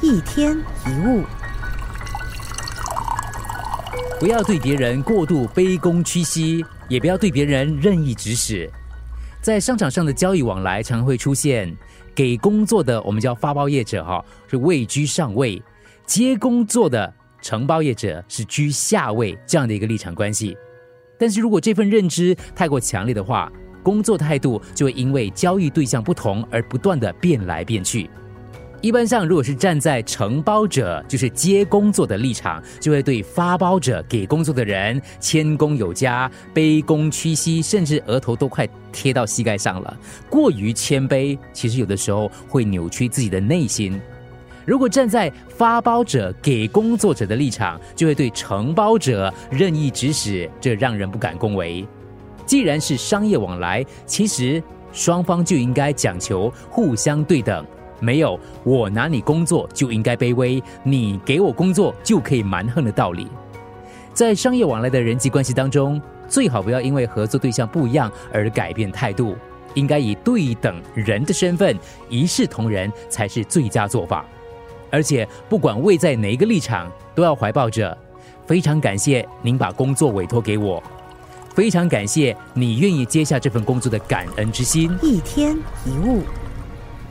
一天一物，不要对别人过度卑躬屈膝，也不要对别人任意指使。在商场上的交易往来，常会出现给工作的我们叫发包业者哈，是位居上位；接工作的承包业者是居下位这样的一个立场关系。但是如果这份认知太过强烈的话，工作态度就会因为交易对象不同而不断的变来变去。一般上，如果是站在承包者，就是接工作的立场，就会对发包者给工作的人谦恭有加、卑躬屈膝，甚至额头都快贴到膝盖上了。过于谦卑，其实有的时候会扭曲自己的内心。如果站在发包者给工作者的立场，就会对承包者任意指使，这让人不敢恭维。既然是商业往来，其实双方就应该讲求互相对等。没有我拿你工作就应该卑微，你给我工作就可以蛮横的道理。在商业往来的人际关系当中，最好不要因为合作对象不一样而改变态度，应该以对等人的身份一视同仁才是最佳做法。而且不管位在哪一个立场，都要怀抱着非常感谢您把工作委托给我，非常感谢你愿意接下这份工作的感恩之心。一天一物。